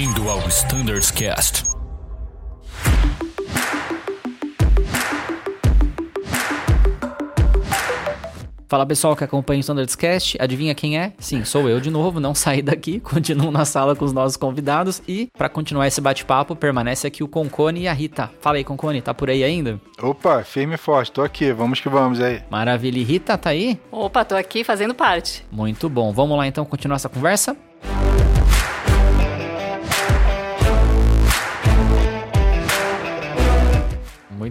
Bem-vindo ao Standards Cast. Fala pessoal que acompanha o Standards Cast, adivinha quem é? Sim, sou eu de novo, não saí daqui, continuo na sala com os nossos convidados e para continuar esse bate-papo permanece aqui o Concone e a Rita. Fala aí Concone, tá por aí ainda? Opa, firme e forte, tô aqui, vamos que vamos aí. Maravilha, e Rita, tá aí? Opa, tô aqui fazendo parte. Muito bom, vamos lá então continuar essa conversa?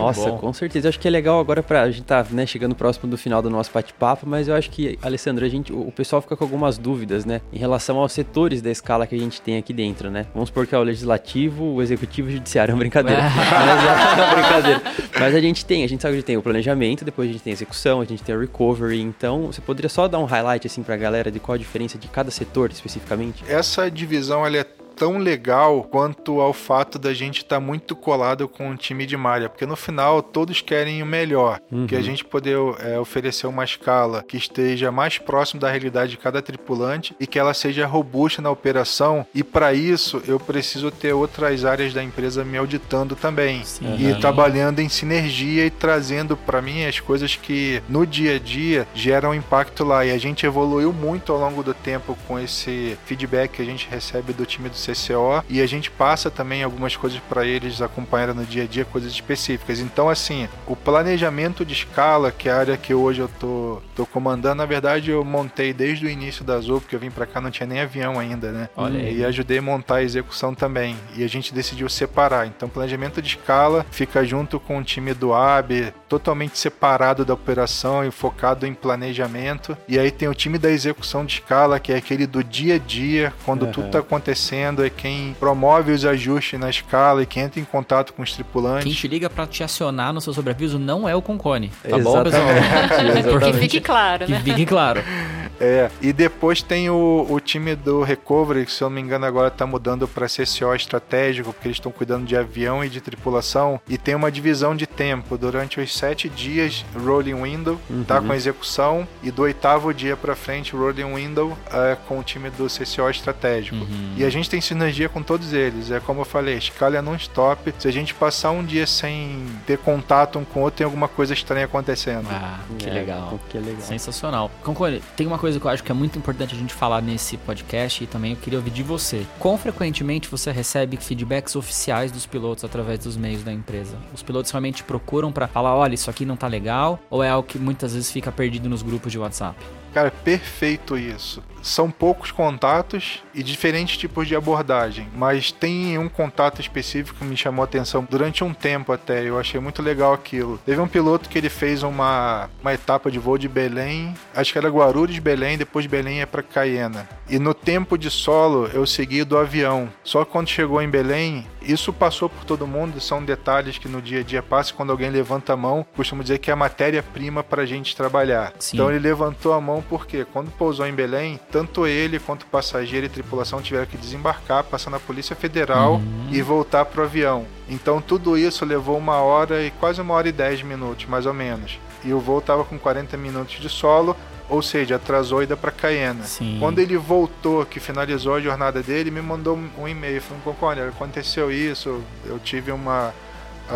Nossa, bom. com certeza. Eu acho que é legal agora pra a gente tá né, chegando próximo do final do nosso bate-papo, mas eu acho que, Alessandro, a gente, o pessoal fica com algumas dúvidas, né? Em relação aos setores da escala que a gente tem aqui dentro, né? Vamos supor que é o legislativo, o executivo e o judiciário. É uma brincadeira. mas, é uma brincadeira. Mas a gente tem, a gente sabe que a gente tem o planejamento, depois a gente tem a execução, a gente tem a recovery. Então, você poderia só dar um highlight assim pra galera de qual a diferença de cada setor especificamente? Essa divisão ela é tão legal quanto ao fato da gente estar muito colado com o time de malha, porque no final todos querem o melhor, que a gente poder é, oferecer uma escala que esteja mais próximo da realidade de cada tripulante e que ela seja robusta na operação. E para isso eu preciso ter outras áreas da empresa me auditando também Sim. e trabalhando em sinergia e trazendo para mim as coisas que no dia a dia geram impacto lá. E a gente evoluiu muito ao longo do tempo com esse feedback que a gente recebe do time do CCO e a gente passa também algumas coisas para eles acompanhar no dia a dia, coisas específicas. Então, assim, o planejamento de escala, que é a área que hoje eu tô, tô comandando, na verdade eu montei desde o início da Azul, porque eu vim para cá não tinha nem avião ainda, né? Olha aí. E ajudei a montar a execução também. E a gente decidiu separar. Então, planejamento de escala fica junto com o time do AB, totalmente separado da operação e focado em planejamento. E aí tem o time da execução de escala, que é aquele do dia a dia, quando Aham. tudo está acontecendo, é quem promove os ajustes na escala e quem entra em contato com os tripulantes. Quem te liga pra te acionar no seu sobreaviso não é o Concone, tá bom, pessoal? Exatamente, Que exatamente. fique claro, Que né? fique claro. É, e depois tem o, o time do Recovery, que se eu não me engano agora tá mudando para CCO estratégico, porque eles estão cuidando de avião e de tripulação, e tem uma divisão de tempo, durante os sete dias, rolling window, tá com a execução, e do oitavo dia para frente, rolling window, é, com o time do CCO estratégico. E a gente tem sinergia com todos eles, é como eu falei, escala é non-stop, se a gente passar um dia sem ter contato um com o outro, tem alguma coisa estranha acontecendo. Ah, que É, legal. Que legal. Sensacional. Concone, tem uma coisa que eu acho que é muito importante a gente falar nesse podcast e também eu queria ouvir de você. Quão frequentemente você recebe feedbacks oficiais dos pilotos através dos meios da empresa? Os pilotos realmente procuram pra falar, olha, isso aqui não tá legal? Ou é algo que muitas vezes fica perdido nos grupos de WhatsApp? Cara, perfeito isso. São poucos contatos e diferentes tipos de abordagem, mas tem um contato específico que me chamou a atenção durante um tempo até. Eu achei muito legal aquilo. Teve um piloto que ele fez uma, uma etapa de voo de Belém, acho que era Guarulhos, Belém, depois de Belém é para Caiena. E no tempo de solo eu segui do avião. Só que quando chegou em Belém, isso passou por todo mundo, são detalhes que no dia a dia passa. Quando alguém levanta a mão, costumo dizer que é a matéria-prima para a gente trabalhar. Sim. Então ele levantou a mão porque quando pousou em Belém, tanto ele quanto o passageiro e tripulação tiveram que desembarcar, passar na Polícia Federal e voltar pro avião. Então tudo isso levou uma hora e quase uma hora e dez minutos, mais ou menos. E o voo tava com 40 minutos de solo, ou seja, atrasou a ida para Cayena. Sim. Quando ele voltou, que finalizou a jornada dele, me mandou um e-mail falando: Concone, aconteceu isso, eu tive uma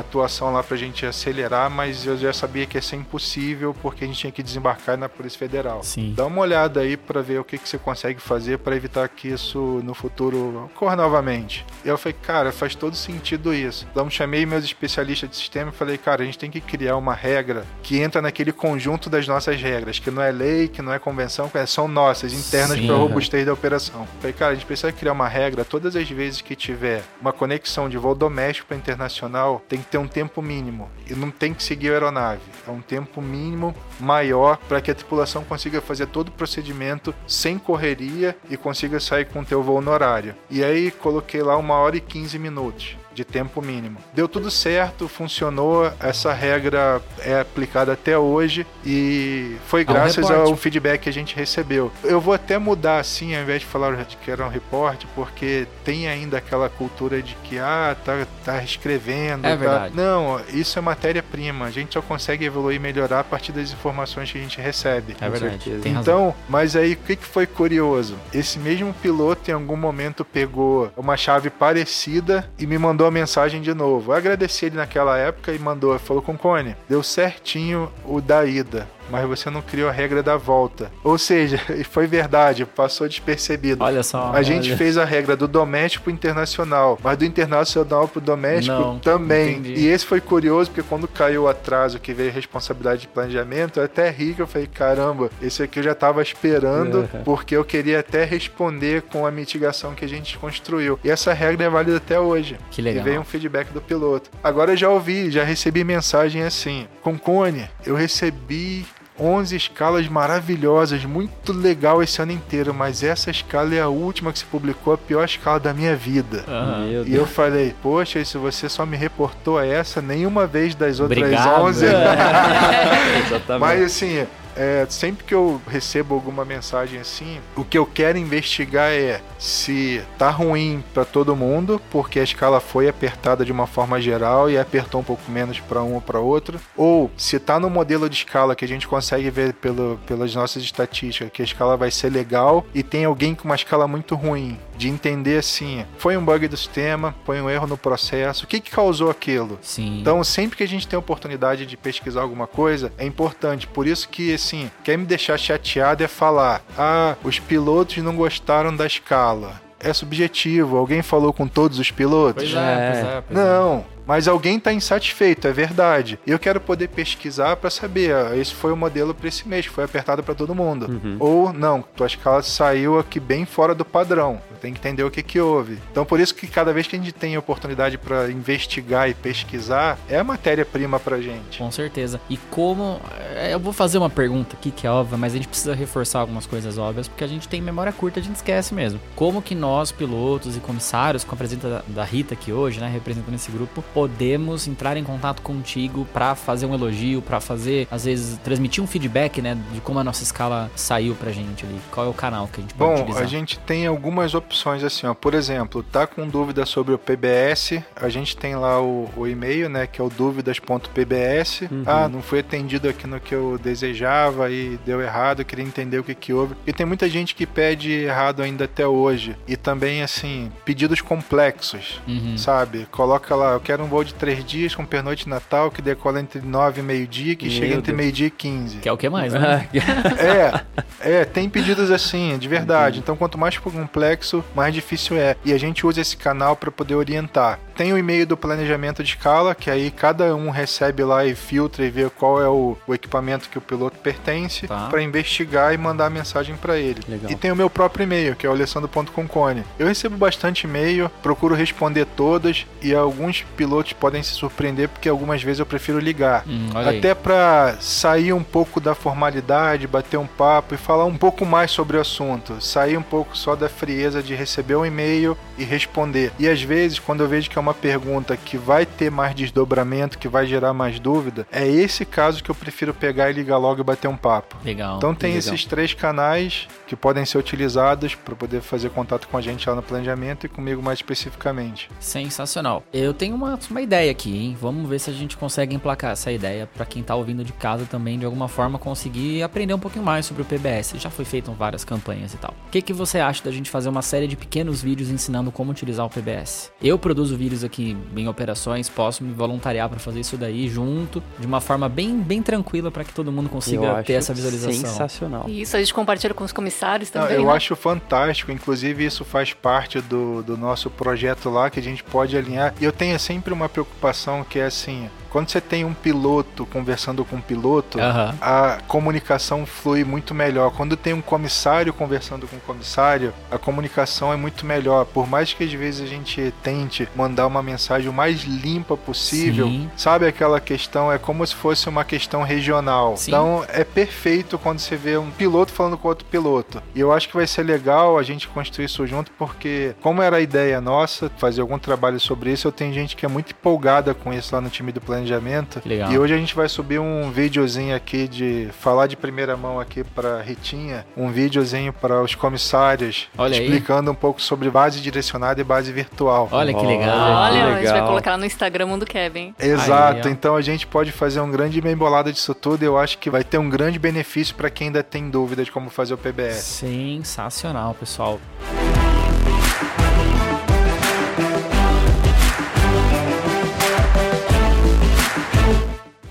atuação lá pra gente acelerar, mas eu já sabia que ia ser impossível porque a gente tinha que desembarcar na Polícia Federal. Sim. Dá uma olhada aí pra ver o que, que você consegue fazer pra evitar que isso no futuro ocorra novamente. E eu falei, cara, faz todo sentido isso. Então chamei meus especialistas de sistema e falei, cara, a gente tem que criar uma regra que entra naquele conjunto das nossas regras, que não é lei, que não é convenção, que são nossas, internas para robustez da operação. Falei, cara, a gente precisa criar uma regra todas as vezes que tiver uma conexão de voo doméstico para internacional, tem que ter um tempo mínimo. E não tem que seguir a aeronave. É um tempo mínimo maior para que a tripulação consiga fazer todo o procedimento sem correria e consiga sair com o teu voo no horário. E aí coloquei lá uma hora e 15 minutos. De tempo mínimo. Deu tudo certo, funcionou, essa regra é aplicada até hoje e foi um graças ao feedback que a gente recebeu. Eu vou até mudar assim, ao invés de falar que era um reporte, porque tem ainda aquela cultura de que, ah, tá, tá escrevendo. É tá- verdade. Não, isso é matéria-prima. A gente só consegue evoluir e melhorar a partir das informações que a gente recebe. É verdade. certeza. Tem razão. Então, mas aí o que, que foi curioso? Esse mesmo piloto em algum momento pegou uma chave parecida e me mandou a mensagem de novo. Eu agradeci ele naquela época e mandou, falou com Cone, deu certinho o da ida. Mas você não criou a regra da volta. Ou seja, foi verdade, passou despercebido. Olha só. A gente olha. fez a regra do doméstico pro internacional, mas do internacional pro doméstico Não, também. entendi. E esse foi curioso, porque quando caiu o atraso que veio responsabilidade de planejamento, eu até ri que eu falei, caramba, esse aqui eu já tava esperando, Uhum. porque eu queria até responder com a mitigação que a gente construiu. E essa regra é válida até hoje. Que legal. E veio um feedback do piloto. Agora eu já ouvi, já recebi mensagem assim: Concone, eu recebi 11 escalas maravilhosas, muito legal esse ano inteiro, mas essa escala é a última que se publicou, a pior escala da minha vida. Meu E eu falei, poxa, e se você só me reportou essa, nenhuma vez das outras Obrigado. 11. Exatamente. Mas assim, é, sempre que eu recebo alguma mensagem assim, o que eu quero investigar é se tá ruim para todo mundo, porque a escala foi apertada de uma forma geral e apertou um pouco menos para um ou para outro, ou se tá no modelo de escala que a gente consegue ver pelo, pelas nossas estatísticas que a escala vai ser legal e tem alguém com uma escala muito ruim, de entender assim, foi um bug do sistema, foi um erro no processo, o que que causou aquilo? Sim. Então, sempre que a gente tem a oportunidade de pesquisar alguma coisa, é importante. Por isso que, assim, quer me deixar chateado é falar: ah, os pilotos não gostaram da escala. É subjetivo. Alguém falou com todos os pilotos? Pois é, pois é. Pois é. Não, mas alguém está insatisfeito, é verdade. E eu quero poder pesquisar para saber, ah, esse foi o modelo para esse mês, foi apertado para todo mundo. Uhum. Ou não, tua escala saiu aqui bem fora do padrão. Eu tenho que entender o que que houve. Então por isso que cada vez que a gente tem oportunidade para investigar e pesquisar, é a matéria-prima pra gente. Com certeza. E como. é, Eu vou fazer uma pergunta aqui que é óbvia, mas a gente precisa reforçar algumas coisas óbvias, porque a gente tem memória curta, a gente esquece mesmo. Como que nós, pilotos e comissários, com a presença da- da Rita aqui hoje, né, representando esse grupo, podemos entrar em contato contigo pra fazer um elogio, pra fazer, às vezes, transmitir um feedback, né, de como a nossa escala saiu pra gente ali. Qual é o canal que a gente pode Bom, utilizar? a gente tem algumas opções assim, ó. Por exemplo, tá com dúvida sobre o PBS, a gente tem lá o, o e-mail, né, que é o dúvidas.pbs. Uhum. Ah, não fui atendido aqui no que eu desejava e deu errado, eu queria entender o que que houve. E tem muita gente que pede errado ainda até hoje. E também, assim, pedidos complexos. Uhum. Sabe? Coloca lá, eu quero um voo de três dias com pernoite de Natal que decola entre 9 e meio-dia, que Meu chega entre Deus. meio-dia e 15. Que é o que mais, né? É, é, tem pedidos assim, de verdade. Então, quanto mais complexo, mais difícil é. E a gente usa esse canal para poder orientar. Tem o e-mail do planejamento de escala, que aí cada um recebe lá e filtra e vê qual é o, o equipamento que o piloto pertence, Tá. para investigar e mandar a mensagem para ele. Legal. E tem o meu próprio e-mail, que é o alessandro.concone. Eu recebo bastante e-mail, procuro responder todas e alguns pilotos podem se surpreender porque algumas vezes eu prefiro ligar. Hum. Até pra sair um pouco da formalidade, bater um papo e falar um pouco mais sobre o assunto. Sair um pouco só da frieza de receber um e-mail e responder. E às vezes, quando eu vejo que é uma pergunta que vai ter mais desdobramento, que vai gerar mais dúvida, é esse caso que eu prefiro pegar e ligar logo e bater um papo. Legal. Então tem legal. esses três canais que podem ser utilizados para poder fazer contato com a gente lá no planejamento e comigo mais especificamente. Sensacional. Eu tenho uma, uma ideia aqui, hein? Vamos ver se a gente consegue emplacar essa ideia pra quem tá ouvindo de casa também, de alguma forma, conseguir aprender um pouquinho mais sobre o PBS. Já foi feito várias campanhas e tal. O que, que você acha da gente fazer uma série de pequenos vídeos ensinando como utilizar o PBS? Eu produzo vídeos aqui em operações, posso me voluntariar pra fazer isso daí junto, de uma forma bem, bem tranquila pra que todo mundo consiga ter essa visualização. Sensacional. E isso a gente compartilha com os comissários Não, também. eu né? acho fantástico, inclusive isso faz parte do, do nosso projeto lá que a gente pode alinhar. E eu tenho sempre uma preocupação que é assim: quando você tem um piloto conversando com um piloto, Aham. a comunicação flui muito melhor. Quando tem um comissário conversando com um comissário, a comunicação é muito melhor. Por mais que às vezes a gente tente mandar dar uma mensagem o mais limpa possível. Sim. Sabe aquela questão? É como se fosse uma questão regional. Sim. Então é perfeito quando você vê um piloto falando com outro piloto. E eu acho que vai ser legal a gente construir isso junto, porque, como era a ideia nossa, fazer algum trabalho sobre isso, eu tenho gente que é muito empolgada com isso lá no time do planejamento. Legal. E hoje a gente vai subir um videozinho aqui de falar de primeira mão aqui para Ritinha, um videozinho para os comissários, Olha aí. explicando um pouco sobre base direcionada e base virtual. Olha que legal. Olha, a gente vai colocar lá no Instagram Mundo Kevin. Exato, Aí, então a gente pode fazer um grande bem bolado disso tudo e eu acho que vai ter um grande benefício para quem ainda tem dúvida de como fazer o PBS. Sensacional, pessoal.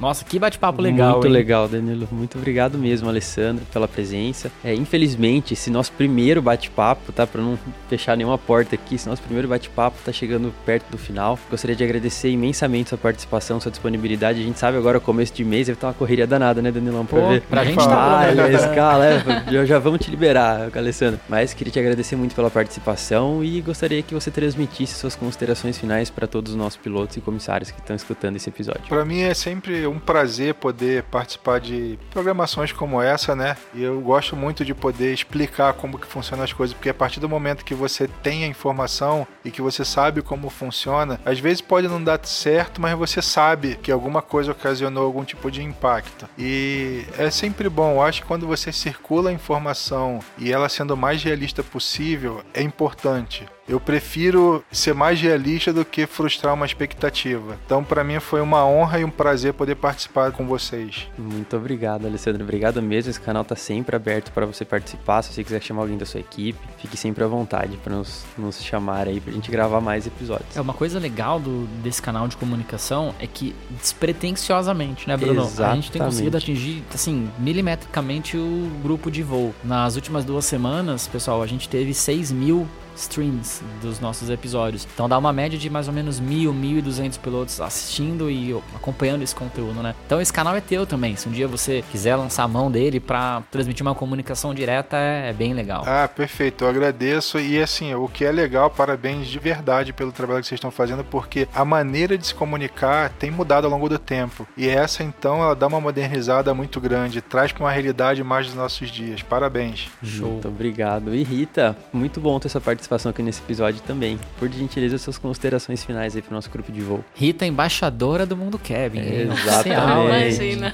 Nossa, que bate-papo legal, Muito hein? legal, Danilo. Muito obrigado mesmo, Alessandro, pela presença. É, infelizmente, esse nosso primeiro bate-papo, tá? Pra não fechar nenhuma porta aqui, esse nosso primeiro bate-papo tá chegando perto do final. Gostaria de agradecer imensamente sua participação, sua disponibilidade. A gente sabe agora, começo de mês, deve estar uma correria danada, né, Danilão? Pra Pô, ver. pra gente fala. tá Ah, escala, é, já, já vamos te liberar, Alessandro. Mas queria te agradecer muito pela participação e gostaria que você transmitisse suas considerações finais para todos os nossos pilotos e comissários que estão escutando esse episódio. Para mim é sempre um prazer poder participar de programações como essa, né? E eu gosto muito de poder explicar como que funcionam as coisas, porque a partir do momento que você tem a informação e que você sabe como funciona, às vezes pode não dar certo, mas você sabe que alguma coisa ocasionou algum tipo de impacto. E é sempre bom, eu acho que quando você circula a informação e ela sendo o mais realista possível, é importante. Eu prefiro ser mais realista do que frustrar uma expectativa. Então, para mim, foi uma honra e um prazer poder participar com vocês. Muito obrigado, Alessandro. Obrigado mesmo. Esse canal tá sempre aberto para você participar. Se você quiser chamar alguém da sua equipe, fique sempre à vontade para nos, nos chamar aí pra gente gravar mais episódios. É uma coisa legal do, desse canal de comunicação é que despretensiosamente, né, Bruno? A gente tem Exatamente. conseguido atingir, assim, milimetricamente o grupo de voo. Nas últimas duas semanas, pessoal, a gente teve 6 mil streams dos nossos episódios. Então dá uma média de mais ou menos mil, mil e duzentos pilotos assistindo e acompanhando esse conteúdo, né? Então esse canal é teu também. Se um dia você quiser lançar a mão dele pra transmitir uma comunicação direta, é, é bem legal. Ah, perfeito. Eu agradeço. E assim, o que é legal, parabéns de verdade pelo trabalho que vocês estão fazendo, porque a maneira de se comunicar tem mudado ao longo do tempo. E essa, então, ela dá uma modernizada muito grande, traz para uma realidade mais dos nossos dias. Parabéns. Show. Muito obrigado. E Rita, muito bom ter sua participação aqui nesse episódio também. Por gentileza, suas considerações finais aí pro nosso grupo de voo. Rita, embaixadora do Mundo Kevin. hein? Exatamente. Imagina.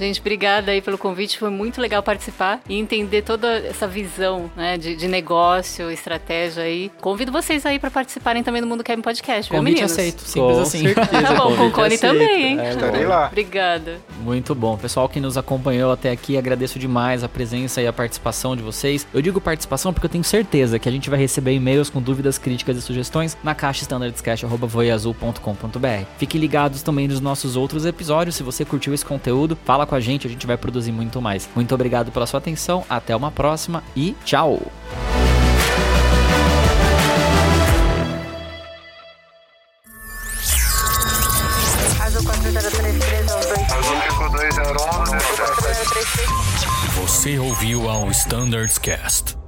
Gente, obrigada aí pelo convite. Foi muito legal participar e entender toda essa visão né, de, de negócio, estratégia aí. Convido vocês aí para participarem também do Mundo Kevin Podcast, viu, Convite meninos? aceito, simples Com assim. certeza, Tá bom, com o Cone aceito. também, hein? É, Estarei lá. Obrigada. Muito bom. Pessoal que nos acompanhou até aqui, agradeço demais a presença e a participação de vocês. Eu digo participação porque eu tenho certeza que a gente vai receber e-mails com dúvidas, críticas e sugestões na caixa standardscast.voiazul.com.br. Fiquem ligados também nos nossos outros episódios. Se você curtiu esse conteúdo, fala com a gente, a gente vai produzir muito mais. Muito obrigado pela sua atenção, até uma próxima e tchau! Azul 4033 aos dois. Você ouviu ao Standards Cast.